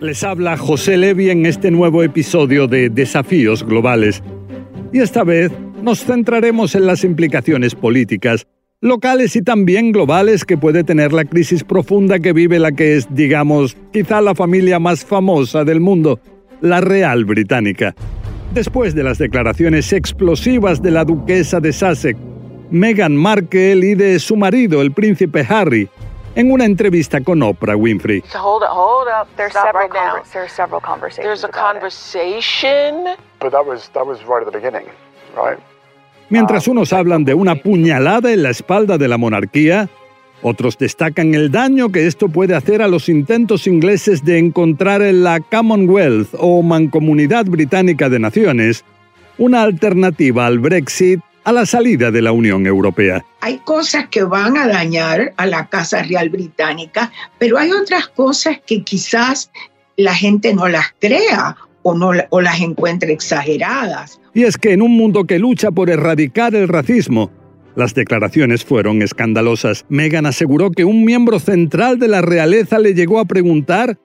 Les habla José Levi en este nuevo episodio de Desafíos Globales. Y esta vez nos centraremos en las implicaciones políticas, locales y también globales que puede tener la crisis profunda que vive la que es, digamos, quizá la familia más famosa del mundo, la Real Británica. Después de las declaraciones explosivas de la duquesa de Sussex, Meghan Markle y de su marido, el príncipe Harry, en una entrevista con Oprah Winfrey. Hold up, hold up. There's Stop several right now. conver- there's several conversations. There's a about it. conversation. But that was that was right at the beginning, right? Mientras unos hablan de una puñalada en la espalda de la monarquía, otros destacan el daño que esto puede hacer a los intentos ingleses de encontrar en la Commonwealth o Mancomunidad Británica de Naciones una alternativa al Brexit a la salida de la Unión Europea. Hay cosas que van a dañar a la Casa Real Británica, pero hay otras cosas que quizás la gente no las crea o, no, o las encuentre exageradas. Y es que en un mundo que lucha por erradicar el racismo, las declaraciones fueron escandalosas. Meghan aseguró que un miembro central de la realeza le llegó a preguntar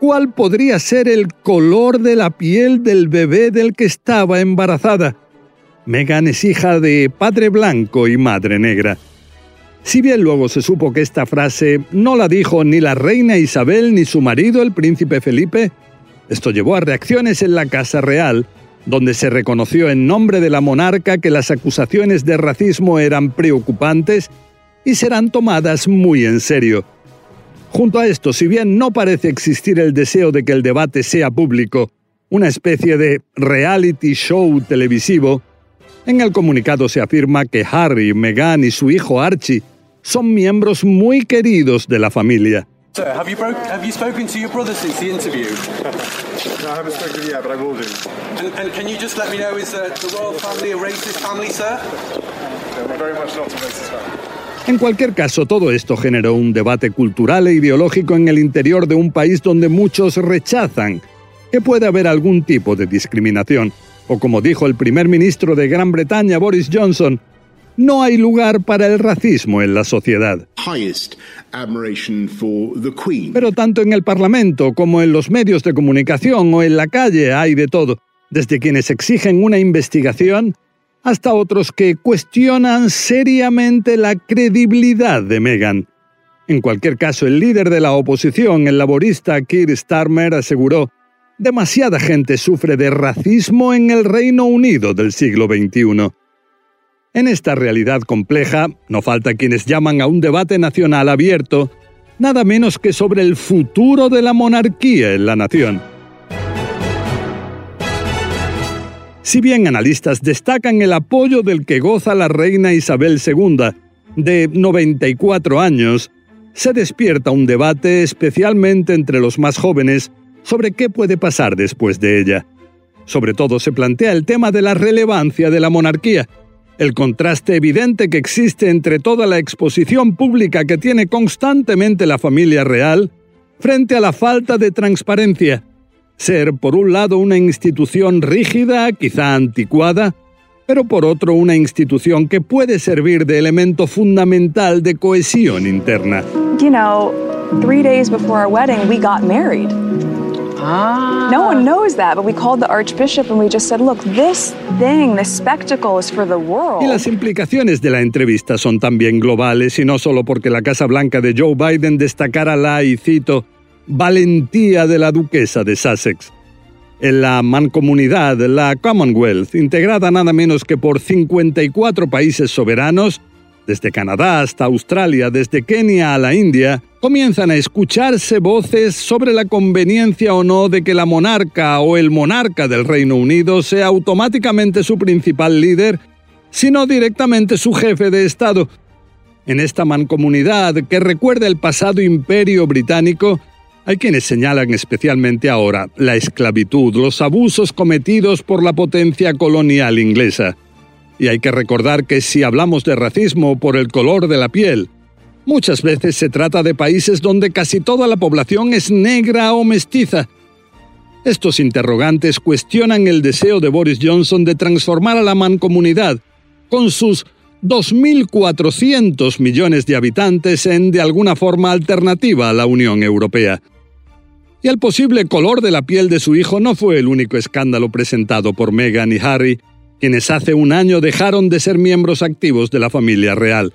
cuál podría ser el color de la piel del bebé del que estaba embarazada. Meghan es hija de padre blanco y madre negra. Si bien luego se supo que esta frase no la dijo ni la reina Isabel ni su marido, el príncipe Felipe, esto llevó a reacciones en la Casa Real, donde se reconoció en nombre de la monarca que las acusaciones de racismo eran preocupantes y serán tomadas muy en serio. Junto a esto, si bien no parece existir el deseo de que el debate sea público, una especie de reality show televisivo, en el comunicado se afirma que Harry, Meghan y su hijo Archie son miembros muy queridos de la familia. Sir, have you, broke, have you spoken to your brother since the interview? No, I haven't spoken yet, but I will do. And, and can you just let me know, is the royal family a racist family, sir? Yeah, we're very much not a racist family. En cualquier caso, todo esto generó un debate cultural e ideológico en el interior de un país donde muchos rechazan que puede haber algún tipo de discriminación. O como dijo el primer ministro de Gran Bretaña, Boris Johnson, no hay lugar para el racismo en la sociedad. Pero tanto en el Parlamento como en los medios de comunicación o en la calle hay de todo, desde quienes exigen una investigación hasta otros que cuestionan seriamente la credibilidad de Meghan. En cualquier caso, el líder de la oposición, el laborista Keir Starmer, aseguró, demasiada gente sufre de racismo en el Reino Unido del siglo XXI. En esta realidad compleja, no falta quienes llaman a un debate nacional abierto, nada menos que sobre el futuro de la monarquía en la nación. Si bien analistas destacan el apoyo del que goza la reina Isabel II, de 94 años, se despierta un debate especialmente entre los más jóvenes sobre qué puede pasar después de ella. Sobre todo se plantea el tema de la relevancia de la monarquía, el contraste evidente que existe entre toda la exposición pública que tiene constantemente la familia real frente a la falta de transparencia. Ser, por un lado, una institución rígida, quizá anticuada, pero por otro una institución que puede servir de elemento fundamental de cohesión interna. You know, three days before our wedding, we got married. Ah. No one knows that, but we called the Archbishop and we just said, look, this thing, this spectacle is for the world. Y las implicaciones de la entrevista son también globales y no solo porque la Casa Blanca de Joe Biden destacara la, y cito, valentía de la duquesa de Sussex. En la mancomunidad, la Commonwealth, integrada nada menos que por 54 países soberanos, desde Canadá hasta Australia, desde Kenia a la India, comienzan a escucharse voces sobre la conveniencia o no de que la monarca o el monarca del Reino Unido sea automáticamente su principal líder, sino directamente su jefe de Estado. En esta mancomunidad que recuerda el pasado imperio británico, Hay quienes señalan especialmente ahora la esclavitud, los abusos cometidos por la potencia colonial inglesa. Y hay que recordar que si hablamos de racismo por el color de la piel, muchas veces se trata de países donde casi toda la población es negra o mestiza. Estos interrogantes cuestionan el deseo de Boris Johnson de transformar a la mancomunidad, con sus 2.400 millones de habitantes, en de alguna forma alternativa a la Unión Europea. Y el posible color de la piel de su hijo no fue el único escándalo presentado por Meghan y Harry, quienes hace un año dejaron de ser miembros activos de la familia real.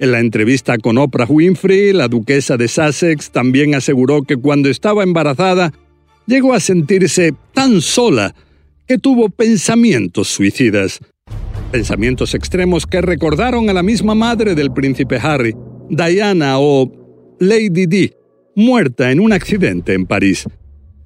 En la entrevista con Oprah Winfrey, la duquesa de Sussex también aseguró que cuando estaba embarazada llegó a sentirse tan sola que tuvo pensamientos suicidas. Pensamientos extremos que recordaron a la misma madre del príncipe Harry, Diana o Lady Di, muerta en un accidente en París.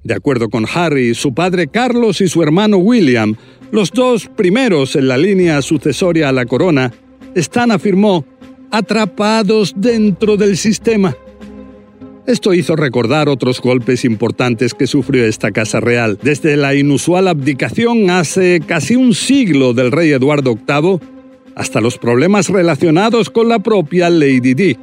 De acuerdo con Harry, su padre Carlos y su hermano William, los dos primeros en la línea sucesoria a la corona, están, afirmó, atrapados dentro del sistema. Esto hizo recordar otros golpes importantes que sufrió esta Casa Real, desde la inusual abdicación hace casi un siglo del rey Eduardo VIII hasta los problemas relacionados con la propia Lady Di,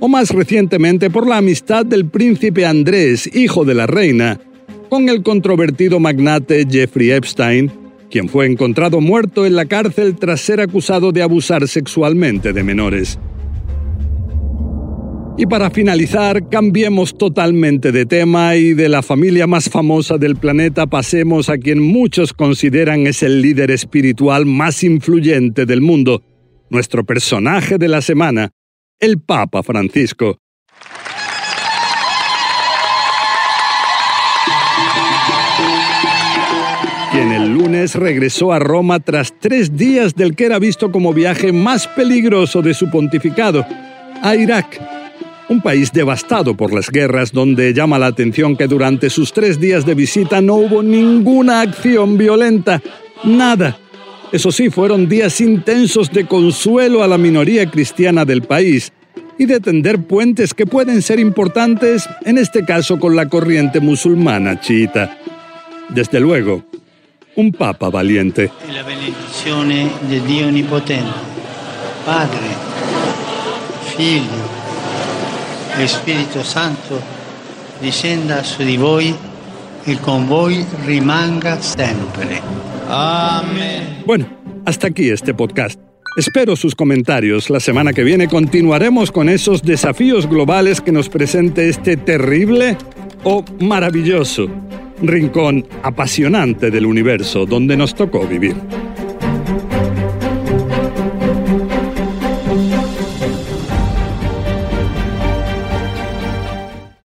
o más recientemente por la amistad del príncipe Andrés, hijo de la reina, con el controvertido magnate Jeffrey Epstein, quien fue encontrado muerto en la cárcel tras ser acusado de abusar sexualmente de menores. Y para finalizar, cambiemos totalmente de tema y de la familia más famosa del planeta pasemos a quien muchos consideran es el líder espiritual más influyente del mundo, nuestro personaje de la semana, el Papa Francisco. quien el lunes regresó a Roma tras tres días del que era visto como viaje más peligroso de su pontificado, a Irak, un país devastado por las guerras donde llama la atención que durante sus tres días de visita no hubo ninguna acción violenta, nada. Eso sí, fueron días intensos de consuelo a la minoría cristiana del país y de tender puentes que pueden ser importantes, en este caso con la corriente musulmana chiita. Desde luego, un papa valiente. La benedizione de Dio Onnipotente, Padre, Figlio e Spirito Santo discenda su di voi e con voi rimanga sempre. Amén. Bueno, hasta aquí este podcast. Espero sus comentarios. La semana que viene continuaremos con esos desafíos globales que nos presente este terrible o maravilloso rincón apasionante del universo donde nos tocó vivir.